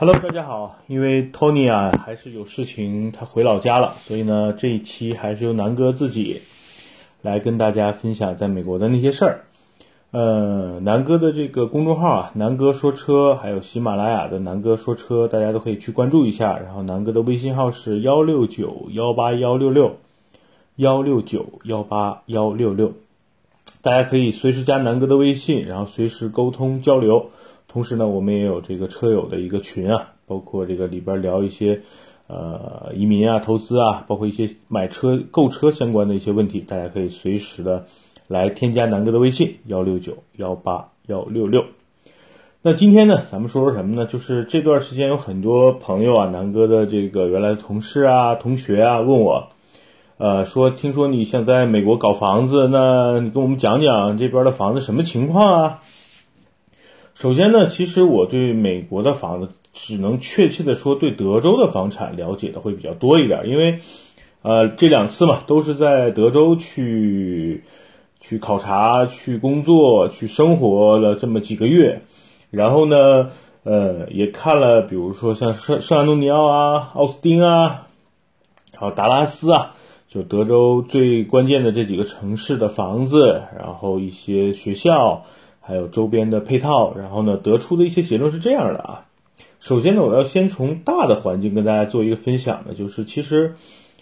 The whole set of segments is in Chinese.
Hello，大家好。因为 Tony 啊还是有事情，他回老家了，所以呢这一期还是由南哥自己来跟大家分享在美国的那些事儿。呃，南哥的这个公众号啊，南哥说车，还有喜马拉雅的南哥说车，大家都可以去关注一下。然后南哥的微信号是幺六九幺八幺六六幺六九幺八幺六六，大家可以随时加南哥的微信，然后随时沟通交流。同时呢，我们也有这个车友的一个群啊，包括这个里边聊一些，呃，移民啊、投资啊，包括一些买车、购车相关的一些问题，大家可以随时的来添加南哥的微信幺六九幺八幺六六。那今天呢，咱们说说什么呢？就是这段时间有很多朋友啊，南哥的这个原来的同事啊、同学啊，问我，呃，说听说你想在美国搞房子，那你跟我们讲讲这边的房子什么情况啊？首先呢，其实我对美国的房子，只能确切的说对德州的房产了解的会比较多一点，因为，呃，这两次嘛，都是在德州去去考察、去工作、去生活了这么几个月，然后呢，呃，也看了，比如说像圣圣安东尼奥啊、奥斯汀啊，还有达拉斯啊，就德州最关键的这几个城市的房子，然后一些学校。还有周边的配套，然后呢，得出的一些结论是这样的啊。首先呢，我要先从大的环境跟大家做一个分享的，就是其实，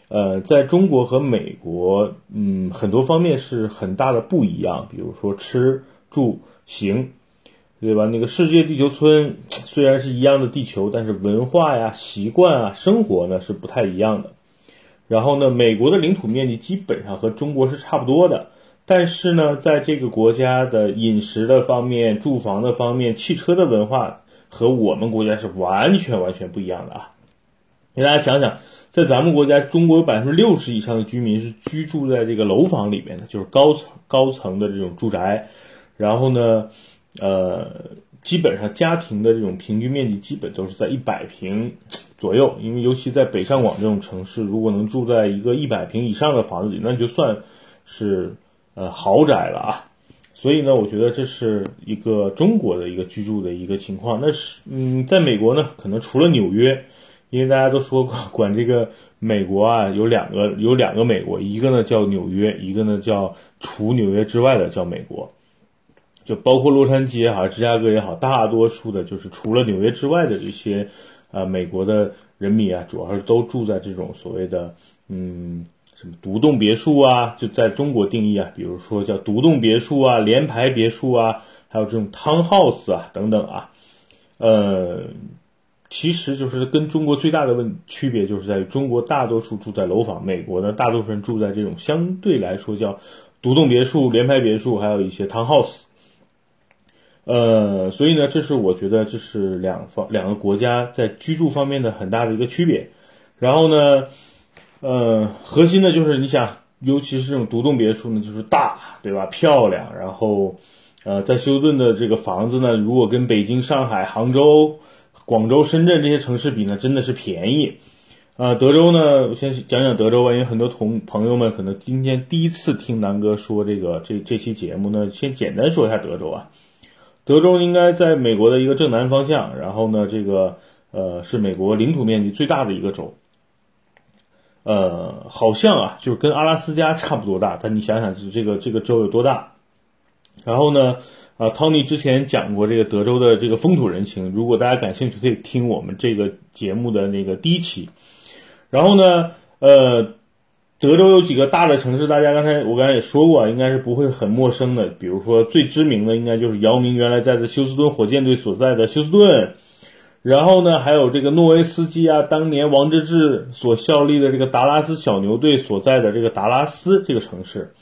呃，在中国和美国，嗯，很多方面是很大的不一样。比如说吃住行，对吧？那个世界地球村 虽然是一样的地球，但是文化呀、习惯啊、生活呢是不太一样的。然后呢，美国的领土面积基本上和中国是差不多的。但是呢，在这个国家的饮食的方面、住房的方面、汽车的文化和我们国家是完全完全不一样的啊！给大家想想，在咱们国家，中国有百分之六十以上的居民是居住在这个楼房里面的，就是高层高层的这种住宅。然后呢，呃，基本上家庭的这种平均面积基本都是在一百平左右。因为尤其在北上广这种城市，如果能住在一个一百平以上的房子里，那就算是。呃，豪宅了啊，所以呢，我觉得这是一个中国的一个居住的一个情况。那是，嗯，在美国呢，可能除了纽约，因为大家都说过，管这个美国啊，有两个有两个美国，一个呢叫纽约，一个呢叫除纽约之外的叫美国，就包括洛杉矶也好，芝加哥也好，大多数的就是除了纽约之外的这些，呃，美国的人民啊，主要是都住在这种所谓的，嗯。什么独栋别墅啊，就在中国定义啊，比如说叫独栋别墅啊、联排别墅啊，还有这种 townhouse 啊等等啊，呃，其实就是跟中国最大的问区别就是在于中国大多数住在楼房，美国呢大多数人住在这种相对来说叫独栋别墅、联排别墅，还有一些 townhouse，呃，所以呢，这是我觉得这是两方两个国家在居住方面的很大的一个区别，然后呢。呃，核心的就是你想，尤其是这种独栋别墅呢，就是大，对吧？漂亮。然后，呃，在休斯顿的这个房子呢，如果跟北京、上海、杭州、广州、深圳这些城市比呢，真的是便宜。呃，德州呢，我先讲讲德州吧，因为很多同朋友们可能今天第一次听南哥说这个这这期节目呢，先简单说一下德州啊。德州应该在美国的一个正南方向，然后呢，这个呃是美国领土面积最大的一个州。呃，好像啊，就是跟阿拉斯加差不多大，但你想想，这这个这个州有多大？然后呢，啊，Tony 之前讲过这个德州的这个风土人情，如果大家感兴趣，可以听我们这个节目的那个第一期。然后呢，呃，德州有几个大的城市，大家刚才我刚才也说过，应该是不会很陌生的。比如说最知名的，应该就是姚明原来在的休斯顿火箭队所在的休斯顿。然后呢，还有这个诺维斯基啊，当年王治郅所效力的这个达拉斯小牛队所在的这个达拉斯这个城市。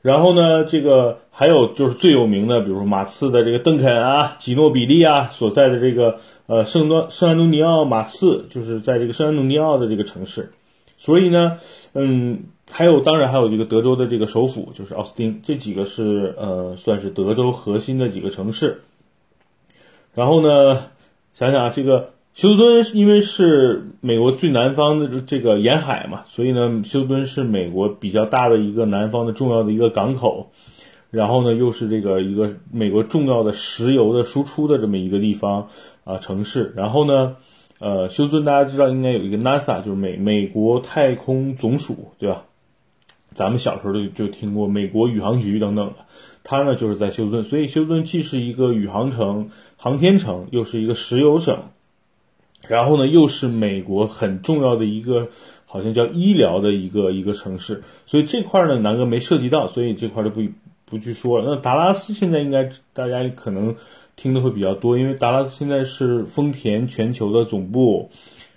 然后呢，这个还有就是最有名的，比如说马刺的这个邓肯啊，吉诺比利啊所在的这个呃圣多圣安东尼奥马刺，就是在这个圣安东尼奥的这个城市。所以呢，嗯，还有当然还有这个德州的这个首府就是奥斯汀，这几个是呃算是德州核心的几个城市。然后呢？想想啊，这个休斯敦因为是美国最南方的这个沿海嘛，所以呢，休斯敦是美国比较大的一个南方的重要的一个港口，然后呢，又是这个一个美国重要的石油的输出的这么一个地方，啊城市。然后呢，呃，休斯顿大家知道应该有一个 NASA，就是美美国太空总署，对吧？咱们小时候就就听过美国宇航局等等的，它呢就是在休斯顿，所以休斯顿既是一个宇航城、航天城，又是一个石油省，然后呢又是美国很重要的一个。好像叫医疗的一个一个城市，所以这块呢南哥没涉及到，所以这块就不不去说了。那达拉斯现在应该大家可能听的会比较多，因为达拉斯现在是丰田全球的总部，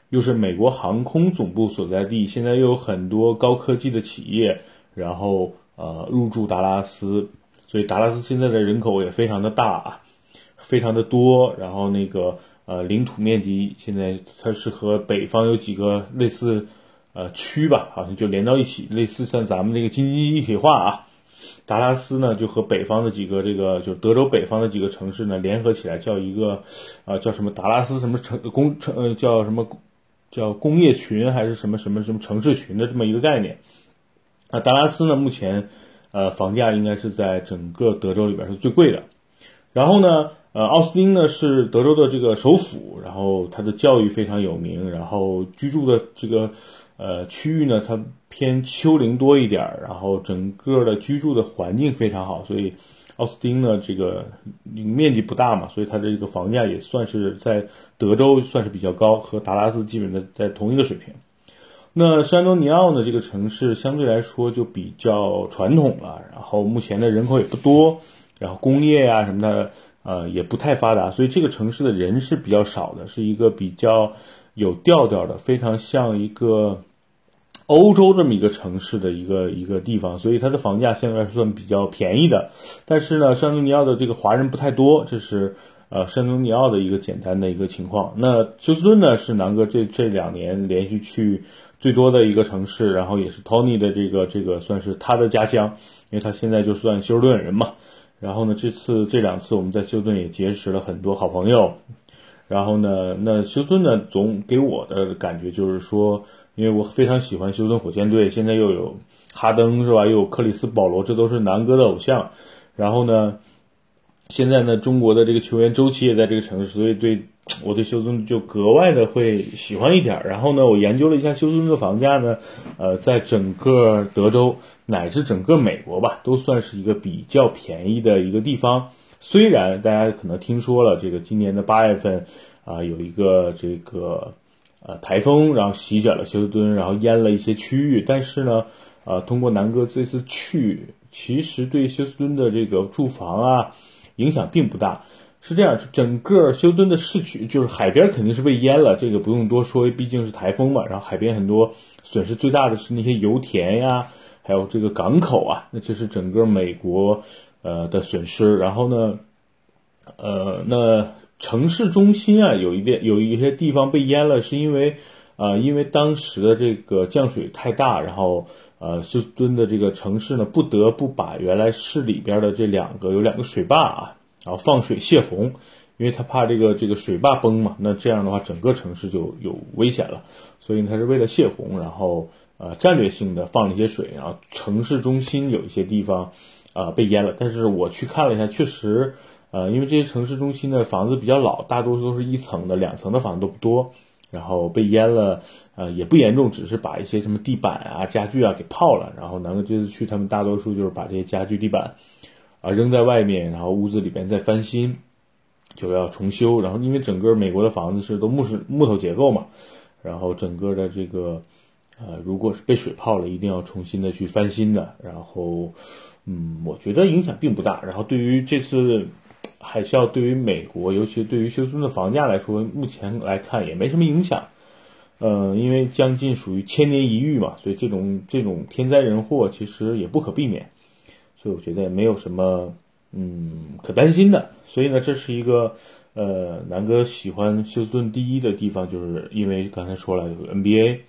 又是美国航空总部所在地，现在又有很多高科技的企业，然后呃入驻达拉斯，所以达拉斯现在的人口也非常的大啊，非常的多，然后那个呃领土面积现在它是和北方有几个类似。呃，区吧，好像就连到一起，类似像咱们这个京津一体化啊。达拉斯呢，就和北方的几个这个，就德州北方的几个城市呢，联合起来叫一个，啊，叫什么达拉斯什么城工城，呃，叫什么叫工业群还是什么什么什么城市群的这么一个概念。啊，达拉斯呢，目前呃房价应该是在整个德州里边是最贵的。然后呢，呃，奥斯汀呢是德州的这个首府，然后它的教育非常有名，然后居住的这个。呃，区域呢，它偏丘陵多一点，然后整个的居住的环境非常好，所以奥斯汀呢，这个面积不大嘛，所以它的这个房价也算是在德州算是比较高，和达拉斯基本的在同一个水平。那山东尼奥呢，这个城市相对来说就比较传统了，然后目前的人口也不多，然后工业呀什么的，呃，也不太发达，所以这个城市的人是比较少的，是一个比较有调调的，非常像一个。欧洲这么一个城市的一个一个地方，所以它的房价相对来说算比较便宜的。但是呢，山东尼奥的这个华人不太多，这是呃山东尼奥的一个简单的一个情况。那休斯顿呢，是南哥这这两年连续去最多的一个城市，然后也是 Tony 的这个这个算是他的家乡，因为他现在就算休斯顿人嘛。然后呢，这次这两次我们在休斯顿也结识了很多好朋友。然后呢，那休斯顿呢，总给我的感觉就是说。因为我非常喜欢休斯顿火箭队，现在又有哈登是吧？又有克里斯保罗，这都是南哥的偶像。然后呢，现在呢，中国的这个球员周琦也在这个城市，所以对我对休斯顿就格外的会喜欢一点。然后呢，我研究了一下休斯顿的房价呢，呃，在整个德州乃至整个美国吧，都算是一个比较便宜的一个地方。虽然大家可能听说了，这个今年的八月份啊，有一个这个。呃，台风然后席卷了休斯顿，然后淹了一些区域。但是呢，呃，通过南哥这次去，其实对休斯顿的这个住房啊影响并不大。是这样，整个休斯顿的市区就是海边肯定是被淹了，这个不用多说，毕竟是台风嘛。然后海边很多损失最大的是那些油田呀，还有这个港口啊，那这是整个美国呃的损失。然后呢，呃，那。城市中心啊，有一点有一些地方被淹了，是因为，呃，因为当时的这个降水太大，然后，呃，休斯敦的这个城市呢，不得不把原来市里边的这两个有两个水坝啊，然后放水泄洪，因为他怕这个这个水坝崩嘛，那这样的话整个城市就有危险了，所以他是为了泄洪，然后呃战略性的放了一些水，然后城市中心有一些地方啊被淹了，但是我去看了一下，确实。呃，因为这些城市中心的房子比较老，大多数都是一层的，两层的房子都不多，然后被淹了，呃，也不严重，只是把一些什么地板啊、家具啊给泡了。然后南哥这次去，他们大多数就是把这些家具、地板啊扔在外面，然后屋子里边再翻新，就要重修。然后因为整个美国的房子是都木是木头结构嘛，然后整个的这个呃，如果是被水泡了，一定要重新的去翻新的。然后，嗯，我觉得影响并不大。然后对于这次。海啸对于美国，尤其对于休斯顿的房价来说，目前来看也没什么影响。嗯，因为将近属于千年一遇嘛，所以这种这种天灾人祸其实也不可避免。所以我觉得也没有什么嗯可担心的。所以呢，这是一个呃南哥喜欢休斯顿第一的地方，就是因为刚才说了有 NBA。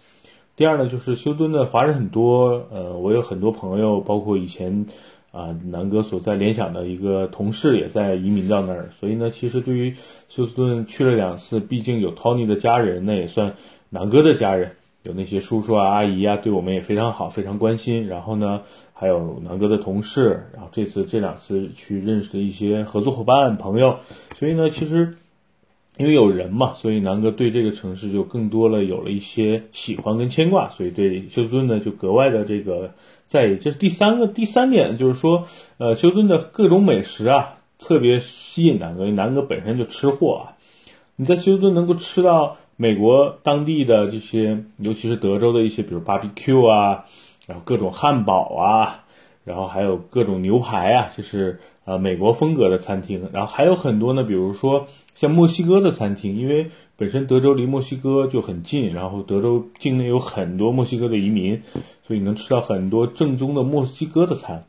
第二呢，就是休斯顿的华人很多，呃，我有很多朋友，包括以前。啊，南哥所在联想的一个同事也在移民到那儿，所以呢，其实对于休斯顿去了两次，毕竟有 Tony 的家人，那也算南哥的家人，有那些叔叔啊、阿姨啊，对我们也非常好，非常关心。然后呢，还有南哥的同事，然后这次这两次去认识的一些合作伙伴、朋友，所以呢，其实因为有人嘛，所以南哥对这个城市就更多了有了一些喜欢跟牵挂，所以对休斯顿呢就格外的这个在意。这是第三个第三点，就是说，呃，休斯顿的各种美食啊，特别吸引南哥，因为南哥本身就吃货啊。你在休斯顿能够吃到美国当地的这些，尤其是德州的一些，比如 barbecue 啊，然后各种汉堡啊，然后还有各种牛排啊，就是呃美国风格的餐厅。然后还有很多呢，比如说像墨西哥的餐厅，因为本身德州离墨西哥就很近，然后德州境内有很多墨西哥的移民，所以能吃到很多正宗的墨西哥的餐。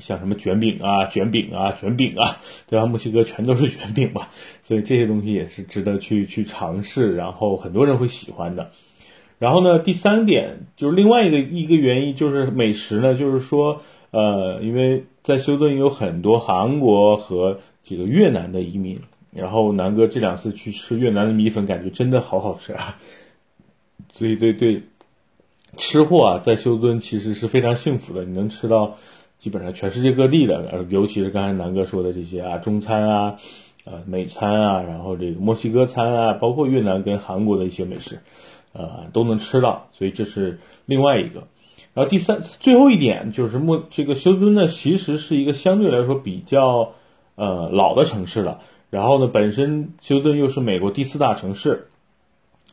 像什么卷饼啊、卷饼啊、卷饼啊，对吧？墨西哥全都是卷饼嘛，所以这些东西也是值得去去尝试，然后很多人会喜欢的。然后呢，第三点就是另外一个一个原因就是美食呢，就是说，呃，因为在休顿有很多韩国和这个越南的移民，然后南哥这两次去吃越南的米粉，感觉真的好好吃啊。所以对对，吃货啊，在休顿其实是非常幸福的，你能吃到。基本上全世界各地的，尤其是刚才南哥说的这些啊，中餐啊，呃，美餐啊，然后这个墨西哥餐啊，包括越南跟韩国的一些美食，呃，都能吃到。所以这是另外一个。然后第三，最后一点就是墨这个休斯顿呢，其实是一个相对来说比较呃老的城市了。然后呢，本身休斯顿又是美国第四大城市，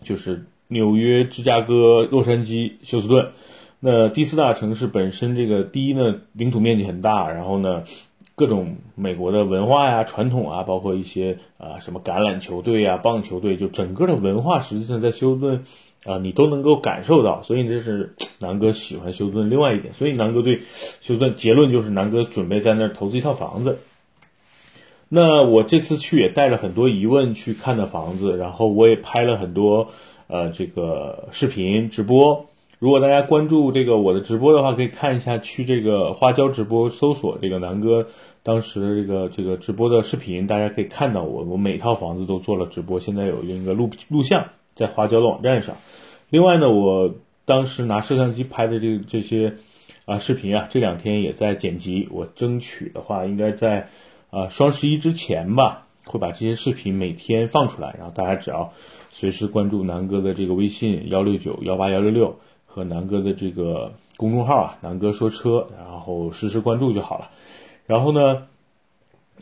就是纽约、芝加哥、洛杉矶、休斯顿。那第四大城市本身，这个第一呢，领土面积很大，然后呢，各种美国的文化呀、传统啊，包括一些啊什么橄榄球队呀、棒球队，就整个的文化，实际上在休斯顿啊，你都能够感受到。所以这是南哥喜欢休斯顿另外一点。所以南哥对休斯顿结论就是，南哥准备在那儿投资一套房子。那我这次去也带了很多疑问去看的房子，然后我也拍了很多呃这个视频直播。如果大家关注这个我的直播的话，可以看一下去这个花椒直播搜索这个南哥当时这个这个直播的视频，大家可以看到我我每套房子都做了直播，现在有一个录录像在花椒的网站上。另外呢，我当时拿摄像机拍的这这些啊视频啊，这两天也在剪辑，我争取的话应该在啊双十一之前吧，会把这些视频每天放出来，然后大家只要随时关注南哥的这个微信幺六九幺八幺六六。和南哥的这个公众号啊，南哥说车，然后实时关注就好了。然后呢，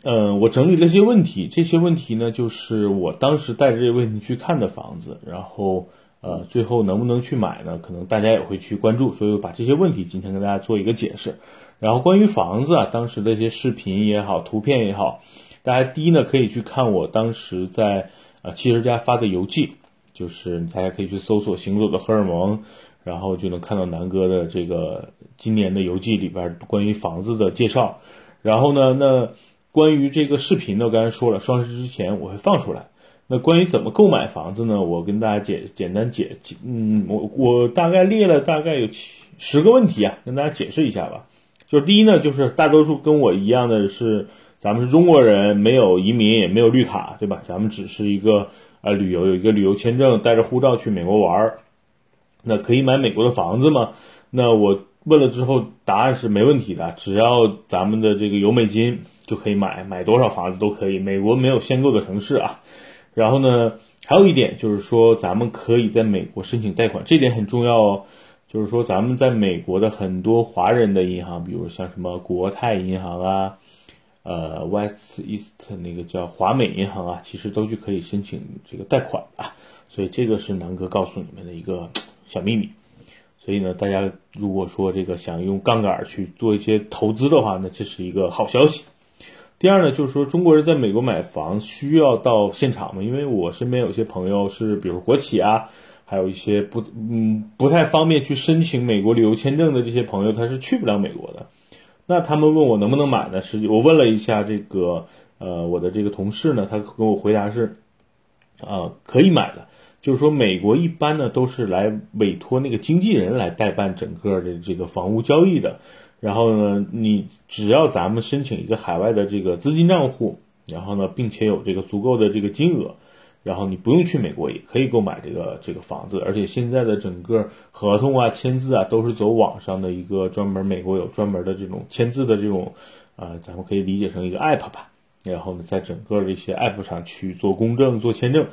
嗯，我整理了一些问题，这些问题呢，就是我当时带着这些问题去看的房子，然后呃，最后能不能去买呢？可能大家也会去关注，所以我把这些问题今天跟大家做一个解释。然后关于房子啊，当时的一些视频也好，图片也好，大家第一呢可以去看我当时在呃汽车家发的游记，就是大家可以去搜索“行走的荷尔蒙”。然后就能看到南哥的这个今年的游记里边关于房子的介绍。然后呢，那关于这个视频呢，刚才说了，双十一之前我会放出来。那关于怎么购买房子呢？我跟大家解简单解解，嗯，我我大概列了大概有七十个问题啊，跟大家解释一下吧。就是第一呢，就是大多数跟我一样的是，咱们是中国人，没有移民，也没有绿卡，对吧？咱们只是一个呃旅游，有一个旅游签证，带着护照去美国玩儿。那可以买美国的房子吗？那我问了之后，答案是没问题的，只要咱们的这个有美金就可以买，买多少房子都可以。美国没有限购的城市啊。然后呢，还有一点就是说，咱们可以在美国申请贷款，这点很重要哦。就是说，咱们在美国的很多华人的银行，比如像什么国泰银行啊，呃，West East 那个叫华美银行啊，其实都去可以申请这个贷款啊。所以这个是南哥告诉你们的一个。小秘密，所以呢，大家如果说这个想用杠杆去做一些投资的话，那这是一个好消息。第二呢，就是说中国人在美国买房需要到现场吗？因为我身边有些朋友是，比如国企啊，还有一些不嗯不太方便去申请美国旅游签证的这些朋友，他是去不了美国的。那他们问我能不能买呢？实际我问了一下这个呃我的这个同事呢，他跟我回答是啊可以买的。就是说，美国一般呢都是来委托那个经纪人来代办整个的这个房屋交易的。然后呢，你只要咱们申请一个海外的这个资金账户，然后呢，并且有这个足够的这个金额，然后你不用去美国也可以购买这个这个房子。而且现在的整个合同啊、签字啊都是走网上的一个专门，美国有专门的这种签字的这种，呃，咱们可以理解成一个 app 吧。然后呢，在整个这些 app 上去做公证、做签证，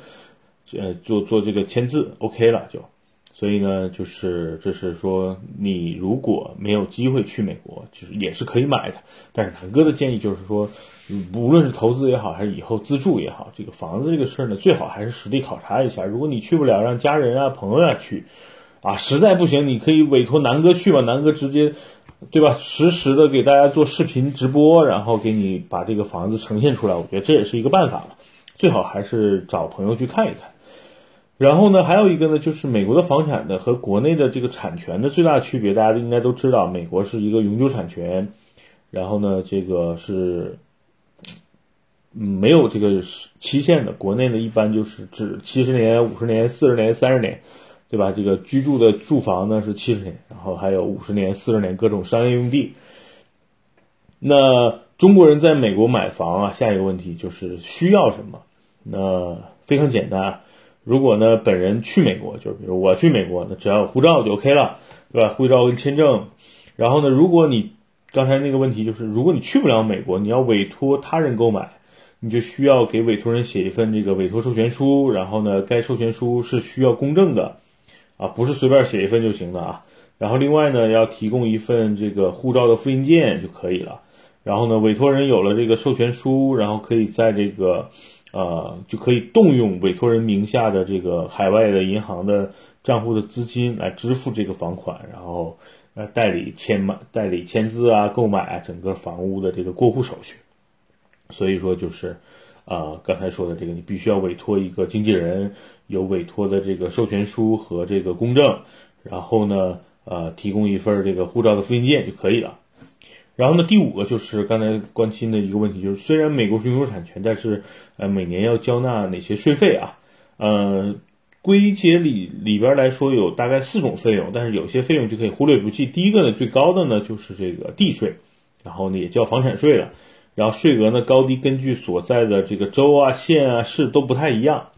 呃，做做这个签字，OK 了就。所以呢，就是这是说，你如果没有机会去美国，就是也是可以买的。但是南哥的建议就是说，无论是投资也好，还是以后自住也好，这个房子这个事儿呢，最好还是实地考察一下。如果你去不了，让家人啊、朋友啊去，啊，实在不行，你可以委托南哥去吧，南哥直接，对吧？实时的给大家做视频直播，然后给你把这个房子呈现出来。我觉得这也是一个办法了。最好还是找朋友去看一看。然后呢，还有一个呢，就是美国的房产的和国内的这个产权的最大的区别，大家应该都知道，美国是一个永久产权，然后呢，这个是，没有这个期限的。国内呢，一般就是指七十年、五十年、四十年、三十年，对吧？这个居住的住房呢是七十年，然后还有五十年、四十年各种商业用地。那中国人在美国买房啊，下一个问题就是需要什么？那非常简单啊。如果呢，本人去美国，就是比如我去美国，那只要有护照就 OK 了，对吧？护照跟签证。然后呢，如果你刚才那个问题就是，如果你去不了美国，你要委托他人购买，你就需要给委托人写一份这个委托授权书。然后呢，该授权书是需要公证的，啊，不是随便写一份就行的啊。然后另外呢，要提供一份这个护照的复印件就可以了。然后呢，委托人有了这个授权书，然后可以在这个。呃，就可以动用委托人名下的这个海外的银行的账户的资金来支付这个房款，然后呃代理签买、代理签字啊、购买啊整个房屋的这个过户手续。所以说就是，呃，刚才说的这个，你必须要委托一个经纪人，有委托的这个授权书和这个公证，然后呢，呃，提供一份这个护照的复印件就可以了。然后呢，第五个就是刚才关心的一个问题，就是虽然美国是拥有产权，但是呃每年要交纳哪些税费啊？呃，归结里里边来说有大概四种费用，但是有些费用就可以忽略不计。第一个呢，最高的呢就是这个地税，然后呢也叫房产税了，然后税额呢高低根据所在的这个州啊、县啊、市都不太一样。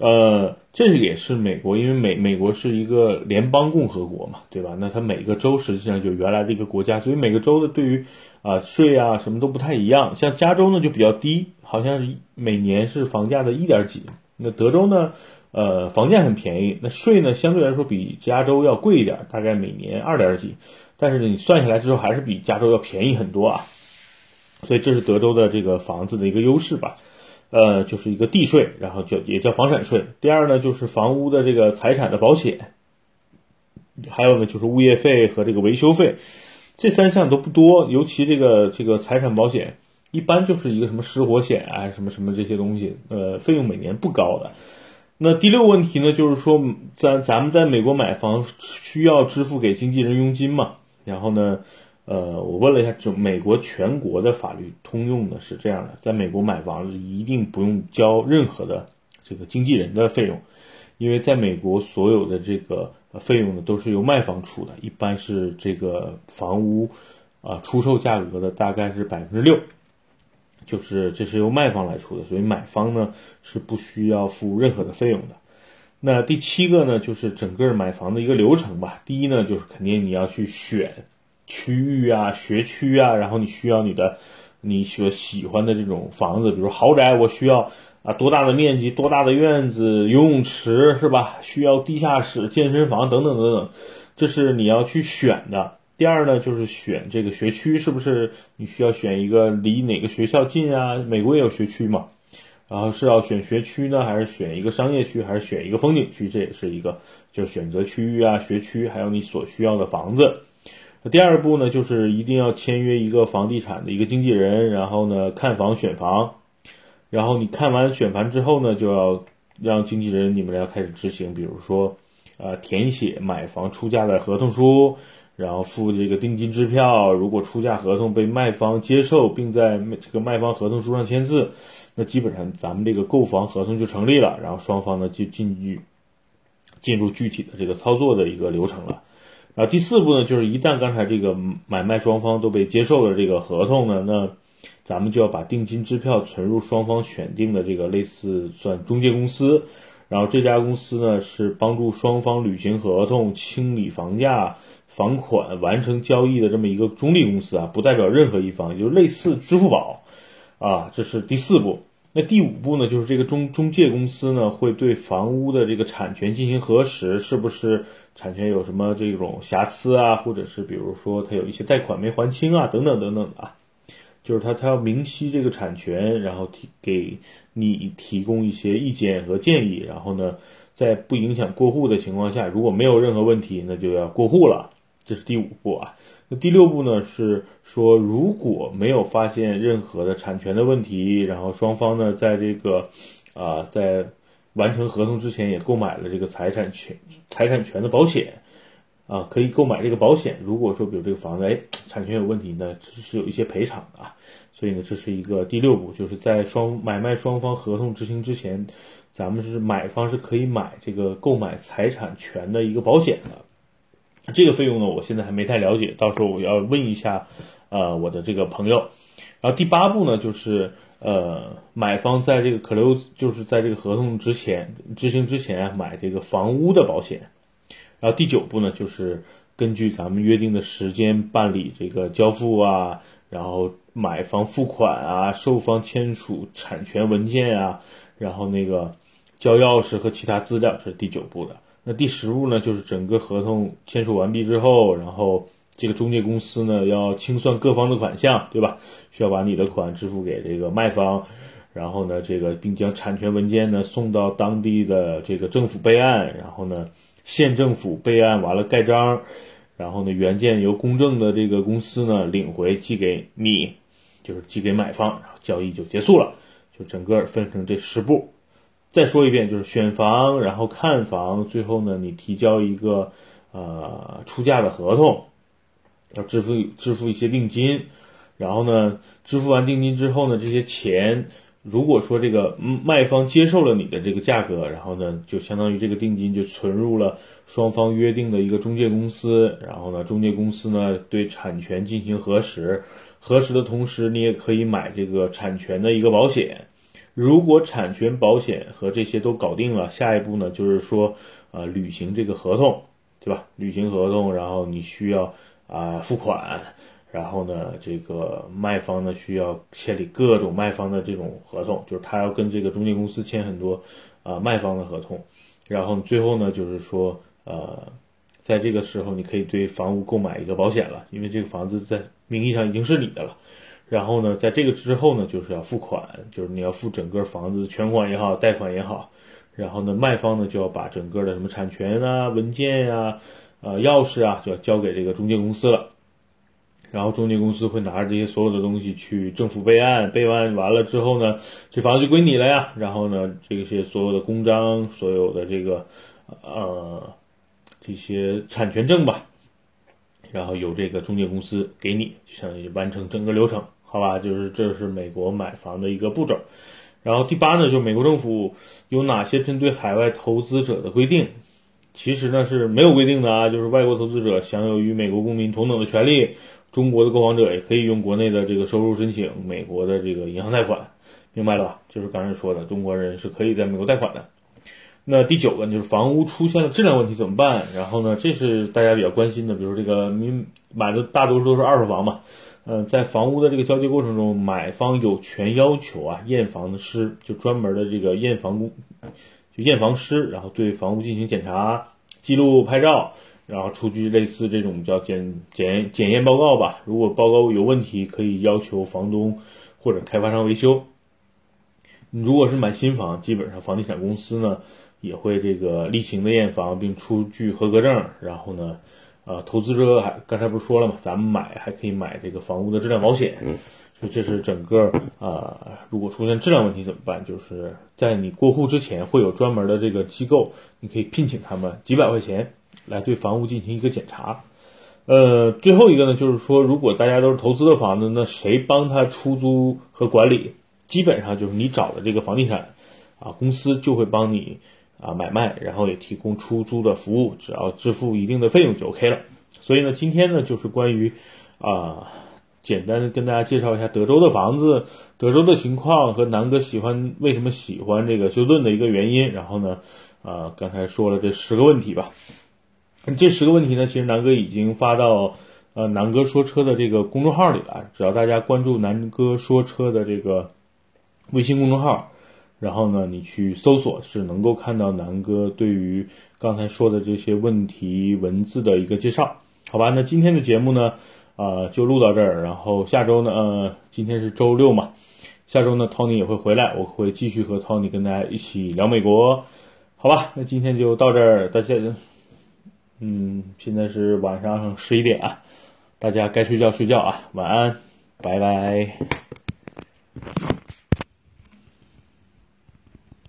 呃，这也是美国，因为美美国是一个联邦共和国嘛，对吧？那它每个州实际上就原来的一个国家，所以每个州的对于啊税啊什么都不太一样。像加州呢就比较低，好像每年是房价的一点几。那德州呢，呃，房价很便宜，那税呢相对来说比加州要贵一点，大概每年二点几。但是你算下来之后还是比加州要便宜很多啊。所以这是德州的这个房子的一个优势吧。呃，就是一个地税，然后叫也叫房产税。第二呢，就是房屋的这个财产的保险，还有呢就是物业费和这个维修费，这三项都不多。尤其这个这个财产保险，一般就是一个什么失火险啊，什么什么这些东西，呃，费用每年不高的。那第六个问题呢，就是说咱咱们在美国买房需要支付给经纪人佣金嘛？然后呢？呃，我问了一下，就美国全国的法律通用的是这样的，在美国买房子一定不用交任何的这个经纪人的费用，因为在美国所有的这个费用呢都是由卖方出的，一般是这个房屋啊出售价格的大概是百分之六，就是这是由卖方来出的，所以买方呢是不需要付任何的费用的。那第七个呢，就是整个买房的一个流程吧。第一呢，就是肯定你要去选。区域啊，学区啊，然后你需要你的你所喜欢的这种房子，比如豪宅，我需要啊多大的面积，多大的院子，游泳池是吧？需要地下室、健身房等等等等，这是你要去选的。第二呢，就是选这个学区，是不是你需要选一个离哪个学校近啊？美国也有学区嘛，然后是要选学区呢，还是选一个商业区，还是选一个风景区？这也是一个就是选择区域啊、学区，还有你所需要的房子。那第二步呢，就是一定要签约一个房地产的一个经纪人，然后呢看房选房，然后你看完选房之后呢，就要让经纪人你们要开始执行，比如说，呃，填写买房出价的合同书，然后付这个定金支票。如果出价合同被卖方接受，并在这个卖方合同书上签字，那基本上咱们这个购房合同就成立了，然后双方呢就进入进入具体的这个操作的一个流程了。啊，第四步呢，就是一旦刚才这个买卖双方都被接受了这个合同呢，那咱们就要把定金支票存入双方选定的这个类似算中介公司，然后这家公司呢是帮助双方履行合同、清理房价、房款、完成交易的这么一个中立公司啊，不代表任何一方，就类似支付宝啊，这是第四步。那第五步呢，就是这个中中介公司呢会对房屋的这个产权进行核实，是不是产权有什么这种瑕疵啊，或者是比如说他有一些贷款没还清啊，等等等等的啊，就是他他要明晰这个产权，然后提给你提供一些意见和建议，然后呢，在不影响过户的情况下，如果没有任何问题，那就要过户了。这是第五步啊。那第六步呢是说，如果没有发现任何的产权的问题，然后双方呢在这个啊在完成合同之前也购买了这个财产权财产权的保险啊，可以购买这个保险。如果说比如这个房子哎产权有问题呢，是有一些赔偿的啊。所以呢，这是一个第六步，就是在双买卖双方合同执行之前，咱们是买方是可以买这个购买财产权的一个保险的。这个费用呢，我现在还没太了解，到时候我要问一下，呃，我的这个朋友。然后第八步呢，就是呃，买方在这个可留，就是在这个合同之前执行之前买这个房屋的保险。然后第九步呢，就是根据咱们约定的时间办理这个交付啊，然后买方付款啊，售方签署产权文件啊，然后那个交钥匙和其他资料，这是第九步的。那第十步呢，就是整个合同签署完毕之后，然后这个中介公司呢要清算各方的款项，对吧？需要把你的款支付给这个卖方，然后呢，这个并将产权文件呢送到当地的这个政府备案，然后呢，县政府备案完了盖章，然后呢，原件由公证的这个公司呢领回寄给你，就是寄给买方，然后交易就结束了，就整个分成这十步。再说一遍，就是选房，然后看房，最后呢，你提交一个呃出价的合同，要支付支付一些定金，然后呢，支付完定金之后呢，这些钱如果说这个卖方接受了你的这个价格，然后呢，就相当于这个定金就存入了双方约定的一个中介公司，然后呢，中介公司呢对产权进行核实，核实的同时，你也可以买这个产权的一个保险。如果产权保险和这些都搞定了，下一步呢，就是说，呃，履行这个合同，对吧？履行合同，然后你需要啊付款，然后呢，这个卖方呢需要签立各种卖方的这种合同，就是他要跟这个中介公司签很多啊卖方的合同，然后最后呢，就是说，呃，在这个时候你可以对房屋购买一个保险了，因为这个房子在名义上已经是你的了。然后呢，在这个之后呢，就是要付款，就是你要付整个房子全款也好，贷款也好。然后呢，卖方呢就要把整个的什么产权啊、文件呀、呃、钥匙啊，就要交给这个中介公司了。然后中介公司会拿着这些所有的东西去政府备案，备案完了之后呢，这房子就归你了呀。然后呢，这些所有的公章、所有的这个呃这些产权证吧，然后由这个中介公司给你，就相当于完成整个流程。好吧，就是这是美国买房的一个步骤，然后第八呢，就美国政府有哪些针对海外投资者的规定？其实呢是没有规定的啊，就是外国投资者享有与美国公民同等的权利，中国的购房者也可以用国内的这个收入申请美国的这个银行贷款，明白了吧？就是刚才说的，中国人是可以在美国贷款的。那第九个就是房屋出现了质量问题怎么办？然后呢，这是大家比较关心的，比如这个你买的大多数都是二手房嘛。呃，在房屋的这个交接过程中，买方有权要求啊，验房的师就专门的这个验房工，验房师，然后对房屋进行检查、记录、拍照，然后出具类似这种叫检检检验报告吧。如果报告有问题，可以要求房东或者开发商维修。你如果是买新房，基本上房地产公司呢也会这个例行的验房，并出具合格证，然后呢。啊，投资者还刚才不是说了吗？咱们买还可以买这个房屋的质量保险，所以这是整个啊，如果出现质量问题怎么办？就是在你过户之前会有专门的这个机构，你可以聘请他们几百块钱来对房屋进行一个检查。呃，最后一个呢，就是说如果大家都是投资的房子，那谁帮他出租和管理？基本上就是你找的这个房地产啊公司就会帮你。啊，买卖，然后也提供出租的服务，只要支付一定的费用就 OK 了。所以呢，今天呢就是关于啊，简单的跟大家介绍一下德州的房子，德州的情况和南哥喜欢为什么喜欢这个休顿的一个原因。然后呢，啊，刚才说了这十个问题吧。这十个问题呢，其实南哥已经发到呃南哥说车的这个公众号里了，只要大家关注南哥说车的这个微信公众号，然后呢你去搜索，是能够看到南哥对于刚才说的这些问题文字的一个介绍，好吧？那今天的节目呢，呃就录到这儿，然后下周呢，今天是周六嘛。下周呢，Tony 也会回来，我会继续和 Tony 跟大家一起聊美国，好吧？那今天就到这儿，大家，嗯，现在是晚上十一点啊，大家该睡觉睡觉啊，晚安，拜拜。